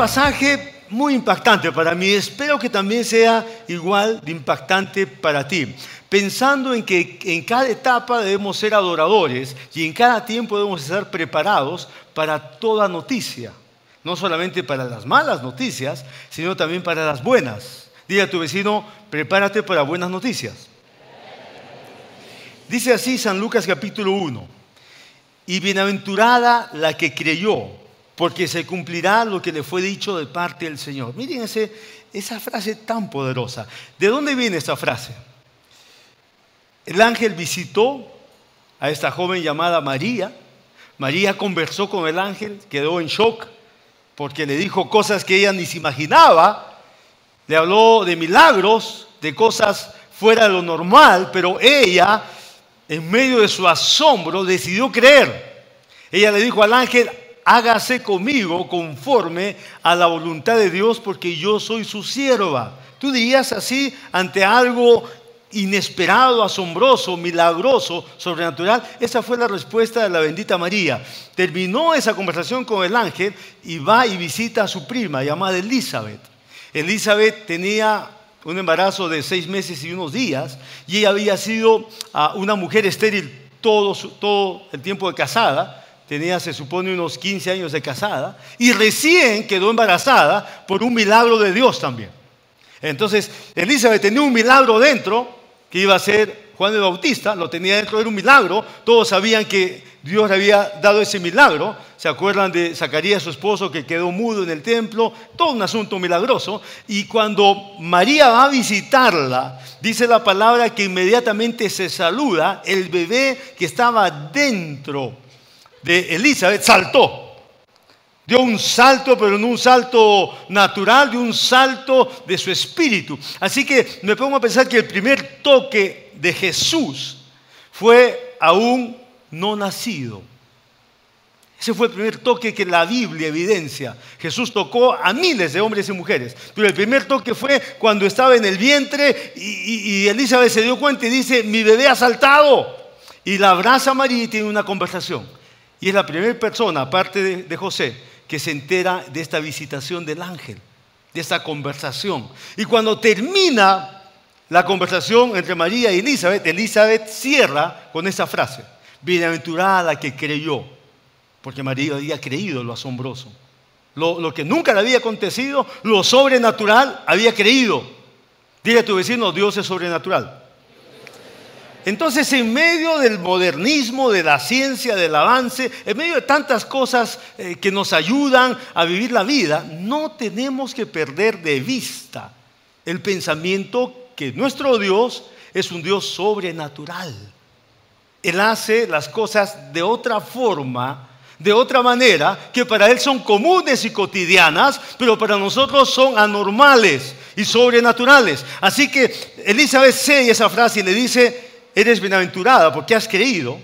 pasaje muy impactante para mí. Espero que también sea igual de impactante para ti. Pensando en que en cada etapa debemos ser adoradores y en cada tiempo debemos estar preparados para toda noticia. No solamente para las malas noticias, sino también para las buenas. Diga a tu vecino, prepárate para buenas noticias. Dice así San Lucas capítulo 1. Y bienaventurada la que creyó, porque se cumplirá lo que le fue dicho de parte del Señor. Miren esa frase tan poderosa. ¿De dónde viene esta frase? El ángel visitó a esta joven llamada María. María conversó con el ángel, quedó en shock porque le dijo cosas que ella ni se imaginaba, le habló de milagros, de cosas fuera de lo normal, pero ella, en medio de su asombro, decidió creer. Ella le dijo al ángel, hágase conmigo conforme a la voluntad de Dios, porque yo soy su sierva. Tú dirías así ante algo inesperado, asombroso, milagroso, sobrenatural. Esa fue la respuesta de la bendita María. Terminó esa conversación con el ángel y va y visita a su prima llamada Elizabeth. Elizabeth tenía un embarazo de seis meses y unos días y ella había sido ah, una mujer estéril todo, todo el tiempo de casada. Tenía, se supone, unos 15 años de casada y recién quedó embarazada por un milagro de Dios también. Entonces, Elizabeth tenía un milagro dentro que iba a ser Juan el Bautista, lo tenía dentro, era un milagro, todos sabían que Dios le había dado ese milagro, se acuerdan de Zacarías, su esposo, que quedó mudo en el templo, todo un asunto milagroso, y cuando María va a visitarla, dice la palabra que inmediatamente se saluda, el bebé que estaba dentro de Elizabeth saltó dio un salto, pero no un salto natural, dio un salto de su espíritu. Así que me pongo a pensar que el primer toque de Jesús fue aún no nacido. Ese fue el primer toque que la Biblia evidencia. Jesús tocó a miles de hombres y mujeres, pero el primer toque fue cuando estaba en el vientre y, Elizabeth se dio cuenta y dice, mi bebé ha saltado. Y la abraza a María y tiene una conversación. Y es la primera persona, aparte de José, que se entera de esta visitación del ángel, de esta conversación. Y cuando termina la conversación entre María y Elizabeth, Elizabeth cierra con esa frase, bienaventurada que creyó, porque María había creído lo asombroso. Lo, lo, que nunca le había acontecido, lo sobrenatural, había creído. Dile a tu vecino, Dios es sobrenatural. Entonces, en medio del modernismo, de la ciencia, del avance, en medio de tantas cosas eh, que nos ayudan a vivir la vida, no tenemos que perder de vista el pensamiento que nuestro Dios es un Dios sobrenatural. Él hace las cosas de otra forma, de otra manera, que para Él son comunes y cotidianas, pero para nosotros son anormales y sobrenaturales. Así que Elizabeth y esa frase y le dice, eres bienaventurada porque has creído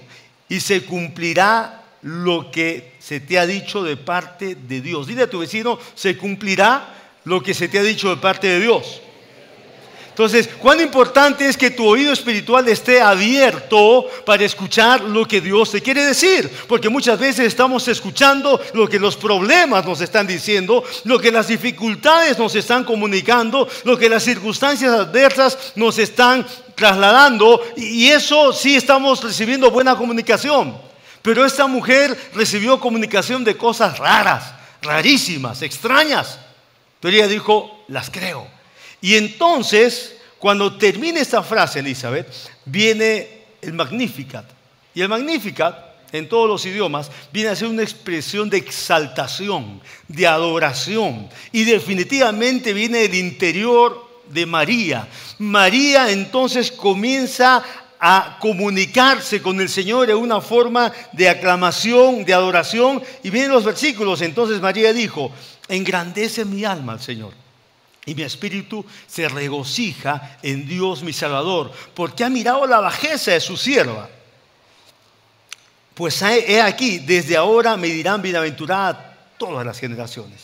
y se cumplirá lo que se te ha dicho de parte de Dios. Dile a tu vecino, se cumplirá lo que se te ha dicho de parte de Dios. Entonces, cuán importante es que tu oído espiritual esté abierto para escuchar lo que Dios te quiere decir. Porque muchas veces estamos escuchando lo que los problemas nos están diciendo, lo que las dificultades nos están comunicando, lo que las circunstancias adversas nos están trasladando. Y eso sí estamos recibiendo buena comunicación. Pero esta mujer recibió comunicación de cosas raras, rarísimas, extrañas. Pero ella dijo, las creo. Y entonces, cuando termina esta frase, Elizabeth, viene el Magnificat. Y el Magnificat, en todos los idiomas, viene a ser una expresión de exaltación, de adoración. Y definitivamente viene del interior de María. María entonces comienza a comunicarse con el Señor en una forma de aclamación, de adoración. Y vienen los versículos. Entonces María dijo, engrandece mi alma al Señor y mi espíritu se regocija en Dios mi Salvador, porque ha mirado la bajeza de su sierva. Pues he aquí, desde ahora me dirán bienaventurada todas las generaciones,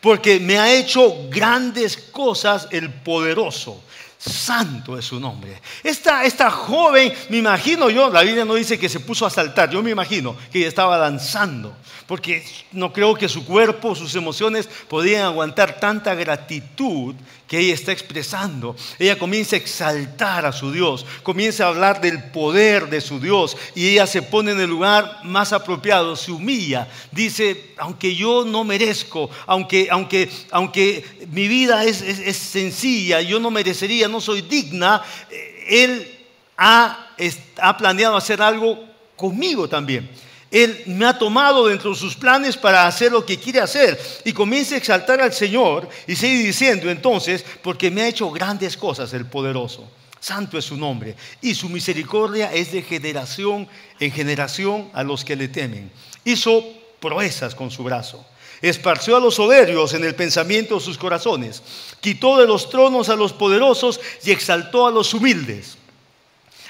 porque me ha hecho grandes cosas el poderoso. Santo es su nombre. Esta, esta joven, me imagino yo, la Biblia no dice que se puso a saltar, yo me imagino que ella estaba danzando, porque no creo que su cuerpo, sus emociones podían aguantar tanta gratitud que ella está expresando. Ella comienza a exaltar a su Dios, comienza a hablar del poder de su Dios y ella se pone en el lugar más apropiado, se humilla, dice, aunque yo no merezco, aunque, aunque, aunque mi vida es, es sencilla, yo no merecería no soy digna, eh, Él ha, ha planeado hacer algo conmigo también. Él me ha tomado dentro de sus planes para hacer lo que quiere hacer. Y comienza a exaltar al Señor y sigue diciendo entonces, porque me ha hecho grandes cosas el poderoso. Santo es su nombre. Y su misericordia es de generación en generación a los que le temen. Hizo proezas con su brazo. Esparció a los soberbios en el pensamiento de sus corazones. Quitó de los tronos a los poderosos y exaltó a los humildes.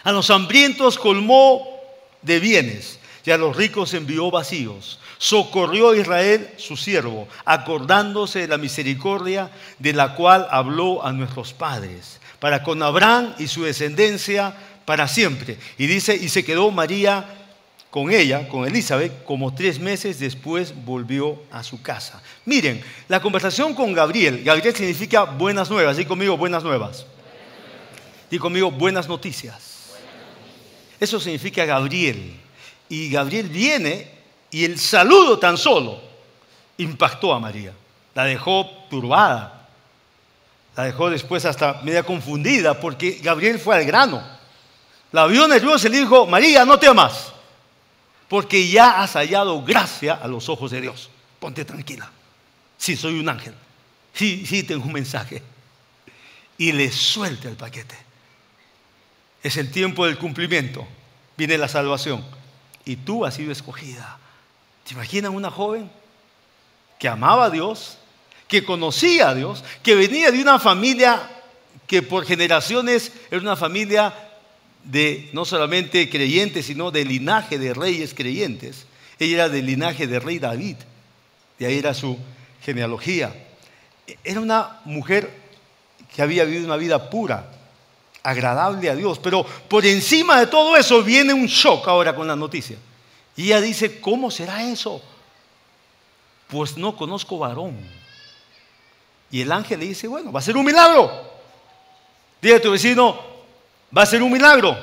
A los hambrientos colmó de bienes y a los ricos envió vacíos. Socorrió a Israel su siervo, acordándose de la misericordia de la cual habló a nuestros padres, para con Abraham y su descendencia para siempre. Y dice, y se quedó María con ella, con Elizabeth, como tres meses después volvió a su casa. Miren, la conversación con Gabriel, Gabriel significa buenas nuevas, di conmigo buenas nuevas. Di conmigo buenas noticias. Eso significa Gabriel. Y Gabriel viene y el saludo tan solo impactó a María. La dejó turbada. La dejó después hasta media confundida porque Gabriel fue al grano. La vio nerviosa y le dijo, María, no temas porque ya has hallado gracia a los ojos de Dios. Ponte tranquila. Sí, soy un ángel. Sí, sí, tengo un mensaje. Y le suelta el paquete. Es el tiempo del cumplimiento. Viene la salvación. Y tú has sido escogida. ¿Te imaginas una joven que amaba a Dios, que conocía a Dios, que venía de una familia que por generaciones era una familia de no solamente creyentes, sino de linaje de reyes creyentes. Ella era del linaje de rey David, de ahí era su genealogía. Era una mujer que había vivido una vida pura, agradable a Dios, pero por encima de todo eso viene un shock ahora con la noticia. Y ella dice, ¿cómo será eso? Pues no conozco varón. Y el ángel le dice, bueno, va a ser un milagro. Dile a tu vecino, Va a ser un milagro.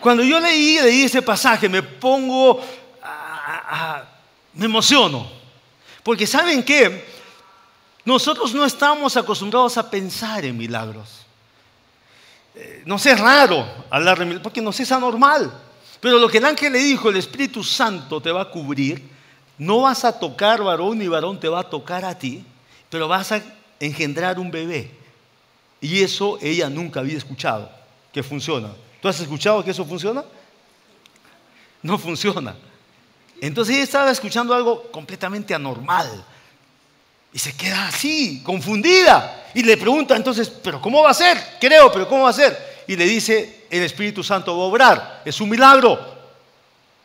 Cuando yo leí, leí ese pasaje, me pongo, me emociono. Porque ¿saben qué? Nosotros no estamos acostumbrados a pensar en milagros. Eh, no sé, es raro hablar de milagros, porque no es anormal. Pero lo que el ángel le dijo, el Espíritu Santo te va a cubrir, no vas a tocar varón ni varón te va a tocar a ti, pero vas a engendrar un bebé. Y eso ella nunca había escuchado que funciona. ¿Tú has escuchado que eso funciona? No funciona. Entonces ella estaba escuchando algo completamente anormal. Y se queda así, confundida. Y le pregunta entonces, ¿pero cómo va a ser? Creo, pero ¿cómo va a ser? Y le dice, el Espíritu Santo va a obrar. Es un milagro.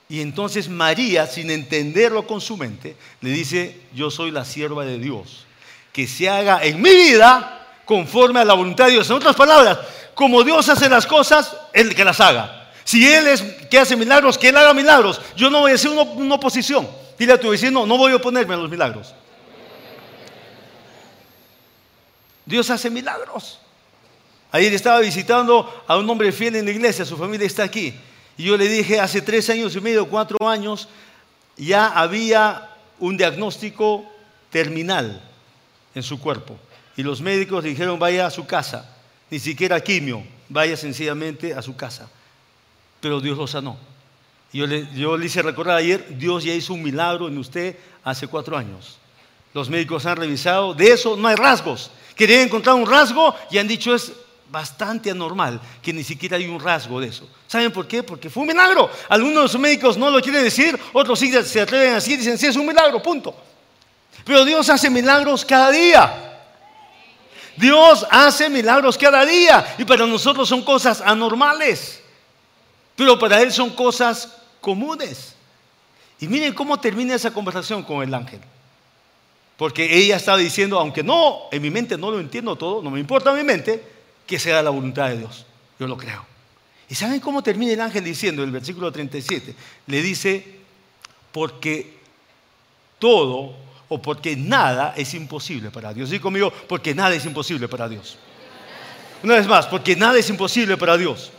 Y entonces María, sin entenderlo con su mente, le dice, yo soy la sierva de Dios. Que se haga en mi vida conforme a la voluntad de Dios. En otras palabras, como Dios hace las cosas, Él que las haga. Si Él es que hace milagros, que Él haga milagros. Yo no voy a hacer una, oposición. Dile a tu vecino, no voy a oponerme a los milagros. Dios hace milagros. Ayer estaba visitando a un hombre fiel en la iglesia, su familia está aquí. Y yo le dije, hace tres años y medio, cuatro años, ya había un diagnóstico terminal en su cuerpo. Y los médicos dijeron, vaya a su casa. Ni siquiera quimio, vaya sencillamente a su casa. Pero Dios lo sanó. Yo le, yo le hice recordar ayer, Dios ya hizo un milagro en usted hace cuatro años. Los médicos han revisado, de eso no hay rasgos. Querían encontrar un rasgo y han dicho es bastante anormal que ni siquiera hay un rasgo de eso. ¿Saben por qué? Porque fue un milagro. Algunos de médicos no lo quieren decir, otros sí se atreven a decir y dicen, sí, es un milagro, punto. Pero Dios hace milagros cada día. Dios hace milagros cada día y para nosotros son cosas anormales, pero para Él son cosas comunes. Y miren cómo termina esa conversación con el ángel. Porque ella estaba diciendo, aunque no, en mi mente no lo entiendo todo, no me importa mi mente, que sea la voluntad de Dios. Yo lo creo. ¿Y saben cómo termina el ángel diciendo en el versículo 37? Le dice, porque todo o porque nada es imposible para Dios. Digo conmigo, porque nada es imposible para Dios. Una vez más, porque nada es imposible para Dios.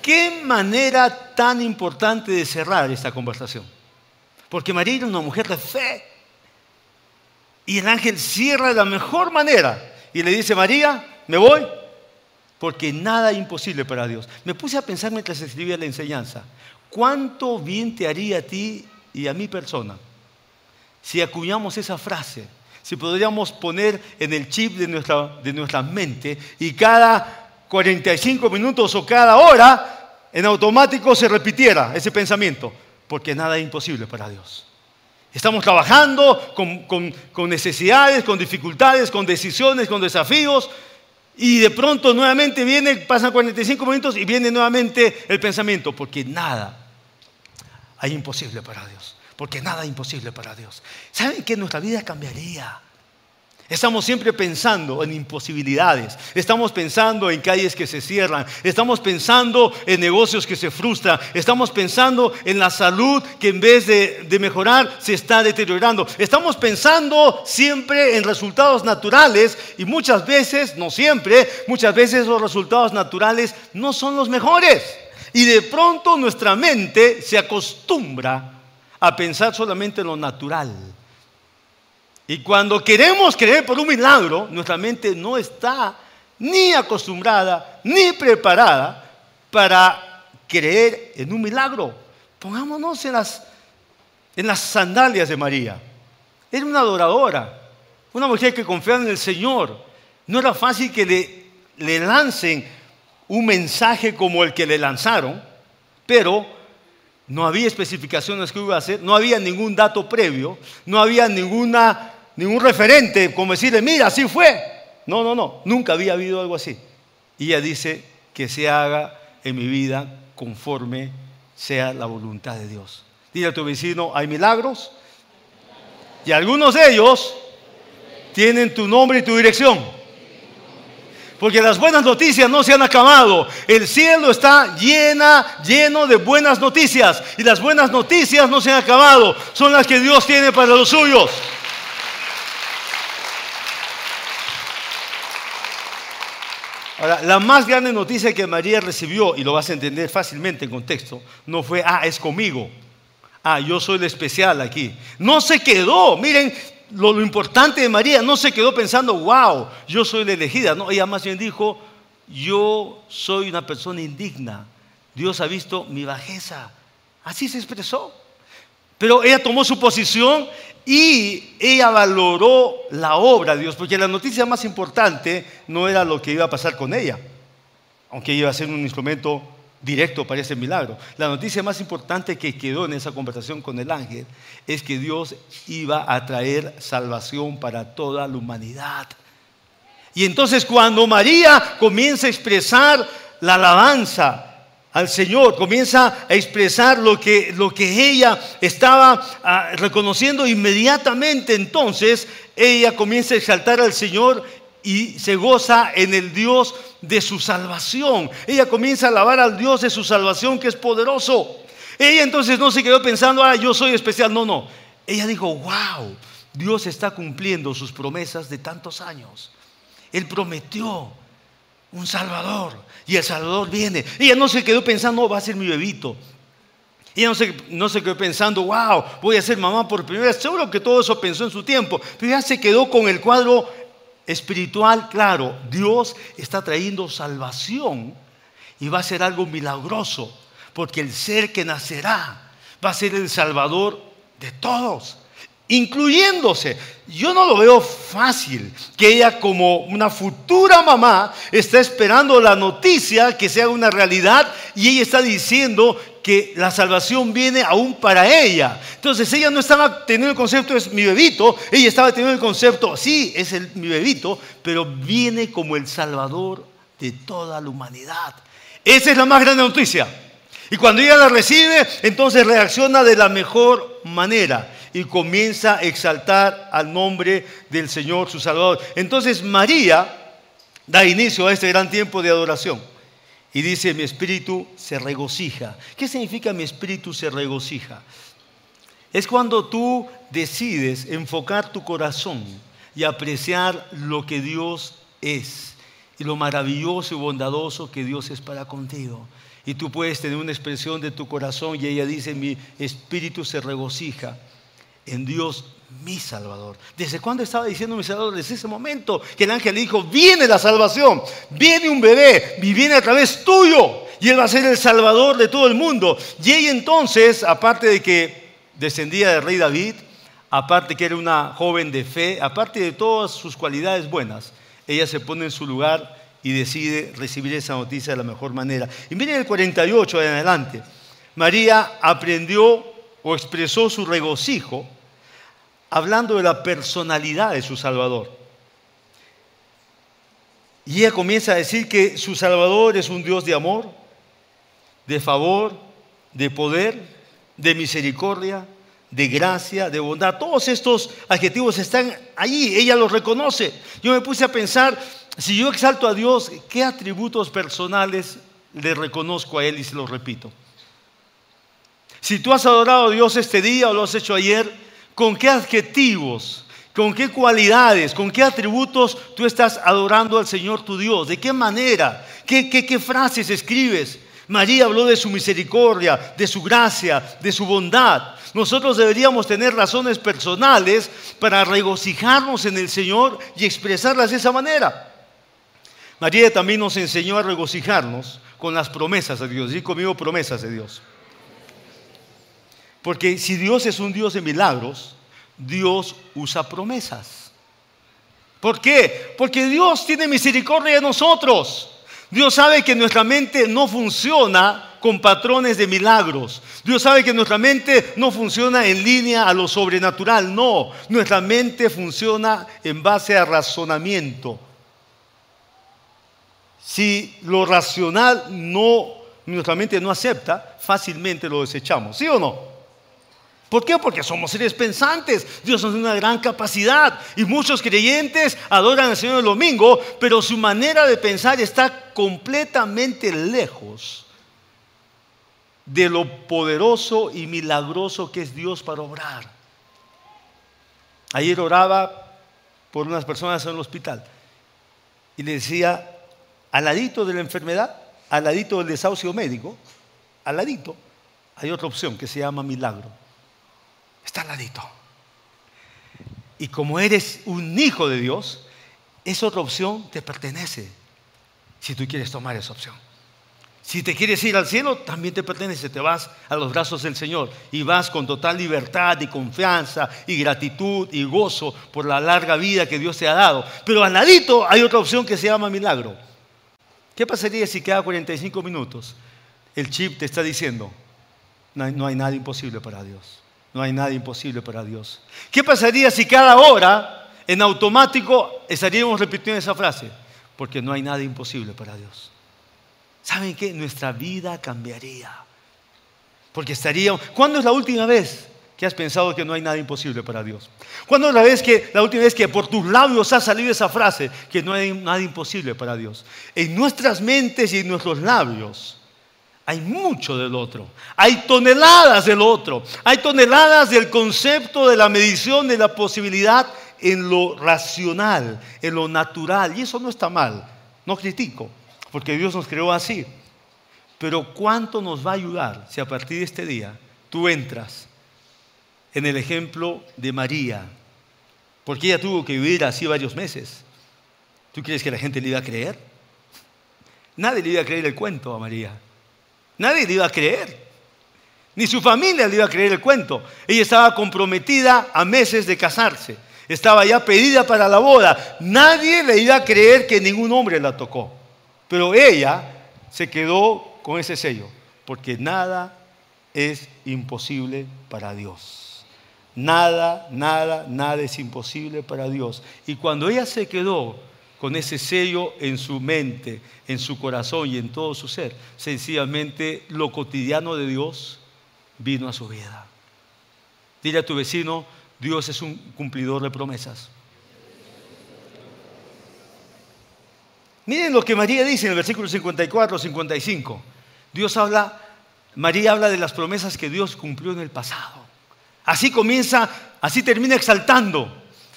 ¿Qué manera tan importante de cerrar esta conversación? Porque María era una mujer de fe. Y el ángel cierra de la mejor manera y le dice, María, me voy, porque nada es imposible para Dios. Me puse a pensar mientras escribía la enseñanza, ¿cuánto bien te haría a ti y a mi persona si acuñamos esa frase? Si podríamos poner en el chip de nuestra, de nuestra mente y cada 45 minutos o cada hora en automático se repitiera ese pensamiento, porque nada es imposible para Dios. Estamos trabajando con, con necesidades, con dificultades, con decisiones, con desafíos, y de pronto nuevamente viene, pasan 45 minutos y viene nuevamente el pensamiento, porque nada hay imposible para Dios, porque nada es imposible para Dios. ¿Saben que nuestra vida cambiaría? Estamos siempre pensando en imposibilidades, estamos pensando en calles que se cierran, estamos pensando en negocios que se frustran, estamos pensando en la salud que en vez de, mejorar se está deteriorando, estamos pensando siempre en resultados naturales y muchas veces, no siempre, muchas veces los resultados naturales no son los mejores. Y de pronto nuestra mente se acostumbra a pensar solamente en lo natural y cuando queremos creer por un milagro, nuestra mente no está ni acostumbrada ni preparada para creer en un milagro. Pongámonos en las, en las sandalias de María. Era una adoradora, una mujer que confiaba en el Señor. No era fácil que le, le lancen un mensaje como el que le lanzaron, pero no había especificaciones que iba a hacer, no había ningún dato previo, no había ninguna ningún referente como decirle, mira, así fue. No, no, no, nunca había habido algo así. Y ella dice que se haga en mi vida conforme sea la voluntad de Dios. Dile a tu vecino, hay milagros y algunos de ellos tienen tu nombre y tu dirección. Porque las buenas noticias no se han acabado. El cielo está llena, lleno de buenas noticias. Y las buenas noticias no se han acabado. Son las que Dios tiene para los suyos. Ahora, la más grande noticia que María recibió, y lo vas a entender fácilmente en contexto, no fue, ah, es conmigo. Ah, yo soy el especial aquí. No se quedó, miren lo, lo importante de María, no se quedó pensando, wow, yo soy la elegida. No, ella más bien dijo, yo soy una persona indigna. Dios ha visto mi bajeza. Así se expresó. Pero ella tomó su posición y ella valoró la obra de Dios, porque la noticia más importante no era lo que iba a pasar con ella, aunque iba a ser un instrumento directo para ese milagro. La noticia más importante que quedó en esa conversación con el ángel es que Dios iba a traer salvación para toda la humanidad. Y entonces cuando María comienza a expresar la alabanza, al Señor, comienza a expresar lo que, lo que ella estaba ah, reconociendo inmediatamente. Entonces ella comienza a exaltar al Señor y se goza en el Dios de su salvación. Ella comienza a alabar al Dios de su salvación que es poderoso. Ella entonces no se quedó pensando, ah, yo soy especial. No, no. Ella dijo, wow, Dios está cumpliendo sus promesas de tantos años. Él prometió un Salvador. Y el Salvador viene. Ella no se quedó pensando, no, va a ser mi bebito. Ella no se, no quedó pensando, wow, voy a ser mamá por primera vez. Seguro que todo eso pensó en su tiempo. Pero ella se quedó con el cuadro espiritual claro. Dios está trayendo salvación y va a ser algo milagroso. Porque el ser que nacerá va a ser el Salvador de todos incluyéndose. Yo no lo veo fácil que ella como una futura mamá está esperando la noticia que sea una realidad y ella está diciendo que la salvación viene aún para ella. Entonces ella no estaba teniendo el concepto es mi bebito, ella estaba teniendo el concepto, sí, es el, mi bebito, pero viene como el salvador de toda la humanidad. Esa es la más grande noticia. Y cuando ella la recibe, entonces reacciona de la mejor manera y comienza a exaltar al nombre del Señor, su Salvador. Entonces María da inicio a este gran tiempo de adoración. Y dice, mi espíritu se regocija. ¿Qué significa mi espíritu se regocija? Es cuando tú decides enfocar tu corazón y apreciar lo que Dios es y lo maravilloso y bondadoso que Dios es para contigo. Y tú puedes tener una expresión de tu corazón y ella dice, mi espíritu se regocija en Dios mi Salvador. ¿Desde cuándo estaba diciendo mi Salvador? Desde ese momento que el ángel dijo, viene la salvación, viene un bebé y viene a través tuyo. Y él va a ser el Salvador de todo el mundo. Y ella entonces, aparte de que descendía del rey David, aparte que era una joven de fe, aparte de todas sus cualidades buenas, ella se pone en su lugar y decide recibir esa noticia de la mejor manera. Y miren el 48 en adelante. María aprendió o expresó su regocijo hablando de la personalidad de su Salvador. Y ella comienza a decir que su Salvador es un Dios de amor, de favor, de poder, de misericordia, de gracia, de bondad. Todos estos adjetivos están allí, ella los reconoce. Yo me puse a pensar, si yo exalto a Dios, ¿qué atributos personales le reconozco a Él y se los repito? Si tú has adorado a Dios este día o lo has hecho ayer, ¿Con qué adjetivos, con qué cualidades, con qué atributos tú estás adorando al Señor tu Dios? ¿De qué manera? ¿Qué, qué, frases escribes? María habló de su misericordia, de su gracia, de su bondad. Nosotros deberíamos tener razones personales para regocijarnos en el Señor y expresarlas de esa manera. María también nos enseñó a regocijarnos con las promesas de Dios. Y conmigo promesas de Dios. Porque si Dios es un Dios de milagros, Dios usa promesas. ¿Por qué? Porque Dios tiene misericordia de nosotros. Dios sabe que nuestra mente no funciona con patrones de milagros. Dios sabe que nuestra mente no funciona en línea a lo sobrenatural. No, nuestra mente funciona en base a razonamiento. Si lo racional no, nuestra mente no acepta, fácilmente lo desechamos. ¿Sí o no? ¿Por qué? Porque somos seres pensantes. Dios nos da una gran capacidad. Y muchos creyentes adoran al Señor el domingo, pero su manera de pensar está completamente lejos de lo poderoso y milagroso que es Dios para obrar. Ayer oraba por unas personas en el hospital y le decía, al ladito de la enfermedad, al ladito del desahucio médico, al ladito, hay otra opción que se llama milagro está al ladito. Y como eres un hijo de Dios, esa otra opción te pertenece, si tú quieres tomar esa opción. Si te quieres ir al cielo, también te pertenece, te vas a los brazos del Señor y vas con total libertad y confianza y gratitud y gozo por la larga vida que Dios te ha dado. Pero al ladito hay otra opción que se llama milagro. ¿Qué pasaría si cada 45 minutos el chip te está diciendo, no hay nada imposible para Dios? No hay nada imposible para Dios. ¿Qué pasaría si cada hora en automático estaríamos repitiendo esa frase? Porque no hay nada imposible para Dios. ¿Saben qué? Nuestra vida cambiaría. Porque estaríamos... ¿Cuándo es la última vez que has pensado que no hay nada imposible para Dios? ¿Cuándo es la, vez que, la última vez que por tus labios ha salido esa frase que no hay nada imposible para Dios? En nuestras mentes y en nuestros labios hay mucho del otro. Hay toneladas del otro. Hay toneladas del concepto de la medición de la posibilidad en lo racional, en lo natural. Y eso no está mal. No critico, porque Dios nos creó así. Pero ¿cuánto nos va a ayudar si a partir de este día tú entras en el ejemplo de María? Porque ella tuvo que vivir así varios meses. ¿Tú crees que la gente le iba a creer? Nadie le iba a creer el cuento a María. Nadie le iba a creer. Ni su familia le iba a creer el cuento. Ella estaba comprometida a meses de casarse. Estaba ya pedida para la boda. Nadie le iba a creer que ningún hombre la tocó. Pero ella se quedó con ese sello. Porque nada es imposible para Dios. Nada, nada, nada es imposible para Dios. Y cuando ella se quedó con ese sello en su mente, en su corazón y en todo su ser. Sencillamente lo cotidiano de Dios vino a su vida. Dile a tu vecino, Dios es un cumplidor de promesas. Miren lo que María dice en el versículo 54, 55. Dios habla, María habla de las promesas que Dios cumplió en el pasado. Así comienza, así termina exaltando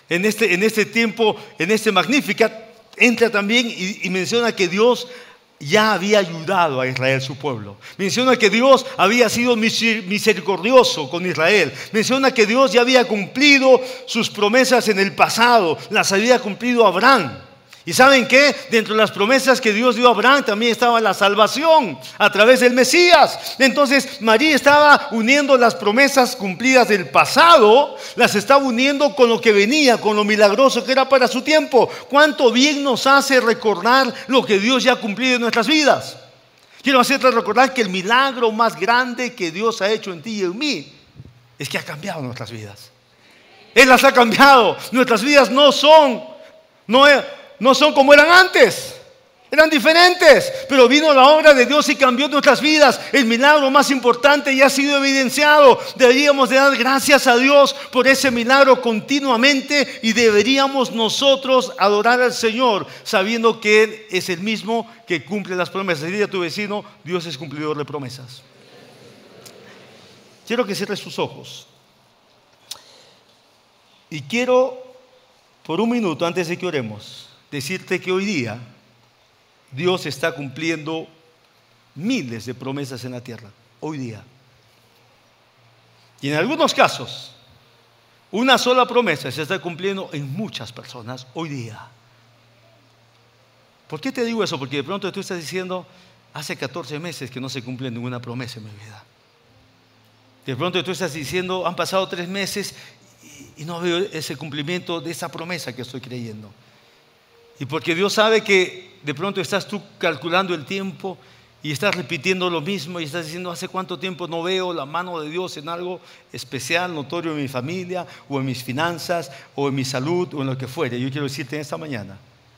en este, en este tiempo, en este Magnificat. Entra también y, menciona que Dios ya había ayudado a Israel, su pueblo. Menciona que Dios había sido misericordioso con Israel. Menciona que Dios ya había cumplido sus promesas en el pasado. Las había cumplido Abraham. ¿Y saben qué? Dentro de las promesas que Dios dio a Abraham también estaba la salvación a través del Mesías. Entonces María estaba uniendo las promesas cumplidas del pasado, las estaba uniendo con lo que venía, con lo milagroso que era para su tiempo. ¿Cuánto bien nos hace recordar lo que Dios ya ha cumplido en nuestras vidas? Quiero hacerte recordar que el milagro más grande que Dios ha hecho en ti y en mí es que ha cambiado nuestras vidas. Él las ha cambiado. Nuestras vidas no son, no no son como eran antes. Eran diferentes, pero vino la obra de Dios y cambió nuestras vidas. El milagro más importante ya ha sido evidenciado. Deberíamos de dar gracias a Dios por ese milagro continuamente y deberíamos nosotros adorar al Señor sabiendo que Él es el mismo que cumple las promesas. Dile a tu vecino, Dios es cumplidor de promesas. Quiero que cierres sus ojos. Y quiero, por un minuto antes de que oremos, decirte que hoy día Dios está cumpliendo miles de promesas en la tierra, hoy día. Y en algunos casos, una sola promesa se está cumpliendo en muchas personas hoy día. ¿Por qué te digo eso? Porque de pronto tú estás diciendo, hace 14 meses que no se cumple ninguna promesa en mi vida. De pronto tú estás diciendo, han pasado tres meses y no veo ese cumplimiento de esa promesa que estoy creyendo. Y porque Dios sabe que de pronto estás tú calculando el tiempo y estás repitiendo lo mismo y estás diciendo, ¿hace cuánto tiempo no veo la mano de Dios en algo especial, notorio en mi familia o en mis finanzas o en mi salud o en lo que fuere? Yo quiero decirte en esta mañana,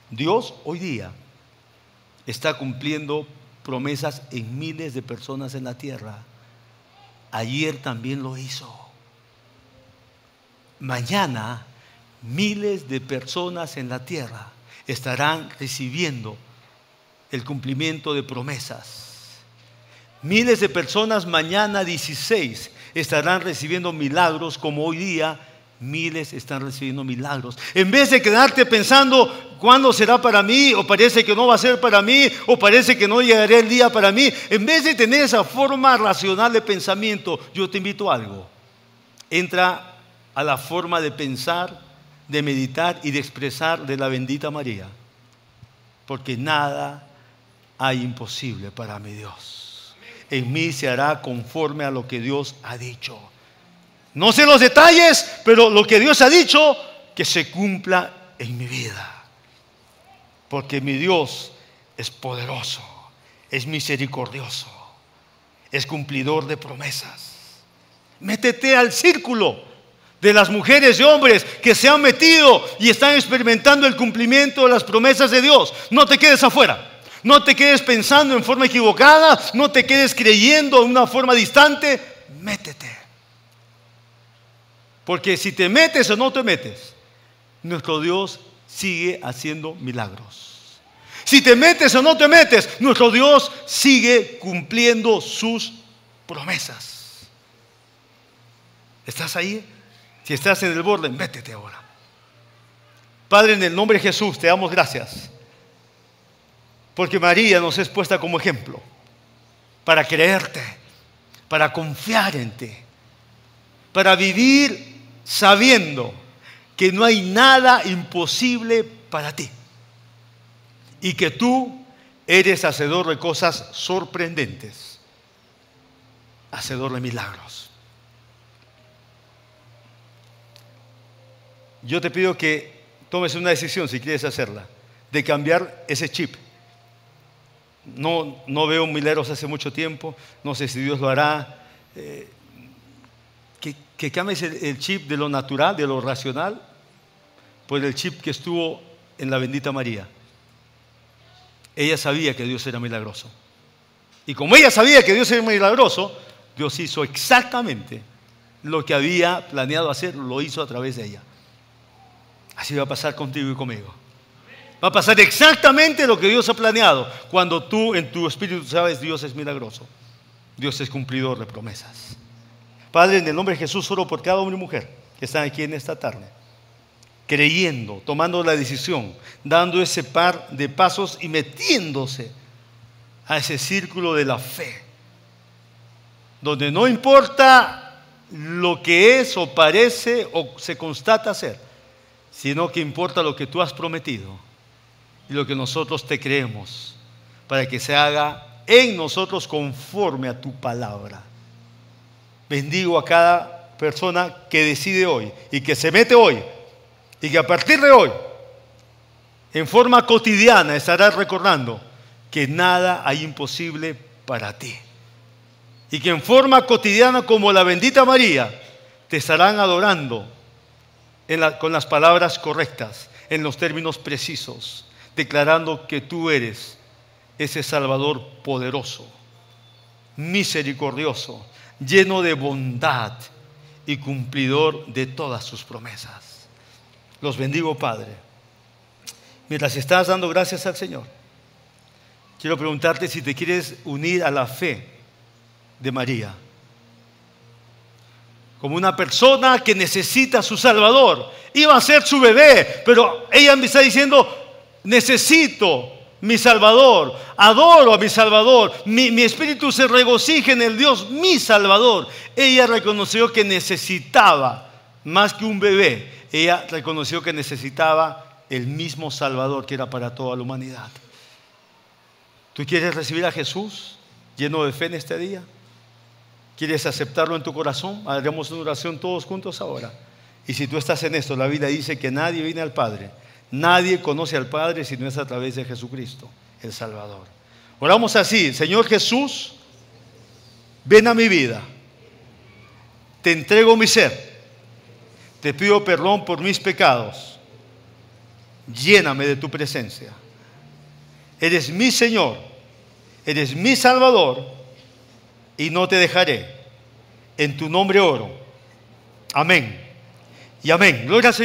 Dios hoy día está cumpliendo promesas en miles de personas en la tierra. Ayer también lo hizo. Mañana miles de personas en la tierra estarán recibiendo el cumplimiento de promesas. Miles de personas mañana 16 estarán recibiendo milagros como hoy día miles están recibiendo milagros. En vez de quedarte pensando cuándo será para mí, o parece que no va a ser para mí, o parece que no llegará el día para mí, en vez de tener esa forma racional de pensamiento, yo te invito a algo. Entra a la forma de pensar de meditar y de expresar de la bendita María, porque nada hay imposible para mi Dios. En mí se hará conforme a lo que Dios ha dicho. No sé los detalles, pero lo que Dios ha dicho, que se cumpla en mi vida. Porque mi Dios es poderoso, es misericordioso, es cumplidor de promesas. Métete al círculo de las mujeres y hombres que se han metido y están experimentando el cumplimiento de las promesas de Dios. No te quedes afuera. No te quedes pensando en forma equivocada. No te quedes creyendo en una forma distante. Métete. Porque si te metes o no te metes, nuestro Dios sigue haciendo milagros. Si te metes o no te metes, nuestro Dios sigue cumpliendo sus promesas. ¿Estás ahí? Si estás en el borde, métete ahora. Padre, en el nombre de Jesús, te damos gracias. Porque María nos es puesta como ejemplo para creerte, para confiar en ti, para vivir sabiendo que no hay nada imposible para ti y que tú eres hacedor de cosas sorprendentes, hacedor de milagros. Yo te pido que tomes una decisión, si quieres hacerla, de cambiar ese chip. No, no veo mileros hace mucho tiempo, no sé si Dios lo hará. Eh, que, que, cambies el, chip de lo natural, de lo racional, por el chip que estuvo en la bendita María. Ella sabía que Dios era milagroso. Y como ella sabía que Dios era milagroso, Dios hizo exactamente lo que había planeado hacer, lo hizo a través de ella. Así va a pasar contigo y conmigo. Va a pasar exactamente lo que Dios ha planeado cuando tú en tu espíritu sabes Dios es milagroso. Dios es cumplidor de promesas. Padre, en el nombre de Jesús, oro por cada hombre y mujer que están aquí en esta tarde, creyendo, tomando la decisión, dando ese par de pasos y metiéndose a ese círculo de la fe, donde no importa lo que es o parece o se constata ser, sino que importa lo que tú has prometido y lo que nosotros te creemos, para que se haga en nosotros conforme a tu palabra. Bendigo a cada persona que decide hoy y que se mete hoy y que a partir de hoy, en forma cotidiana, estará recordando que nada hay imposible para ti. Y que en forma cotidiana, como la bendita María, te estarán adorando con las palabras correctas, en los términos precisos declarando que tú eres ese Salvador poderoso, misericordioso, lleno de bondad y cumplidor de todas sus promesas. Los bendigo, Padre. Mientras estás dando gracias al Señor, quiero preguntarte si te quieres unir a la fe de María. Como una persona que necesita a su Salvador. Iba a ser su bebé, pero ella me está diciendo, necesito mi Salvador, adoro a mi Salvador, mi, mi, espíritu se regocija en el Dios, mi Salvador. Ella reconoció que necesitaba, más que un bebé, ella reconoció que necesitaba el mismo Salvador que era para toda la humanidad. ¿Tú quieres recibir a Jesús lleno de fe en este día? ¿Quieres aceptarlo en tu corazón? Haremos una oración todos juntos ahora. Y si tú estás en esto, la Biblia dice que nadie viene al Padre Nadie conoce al Padre si no es a través de Jesucristo, el Salvador. Oramos así, Señor Jesús, ven a mi vida, te entrego mi ser, te pido perdón por mis pecados, lléname de tu presencia. Eres mi Señor, eres mi Salvador y no te dejaré. En tu nombre oro. Amén. Y amén. Gloria al Señor.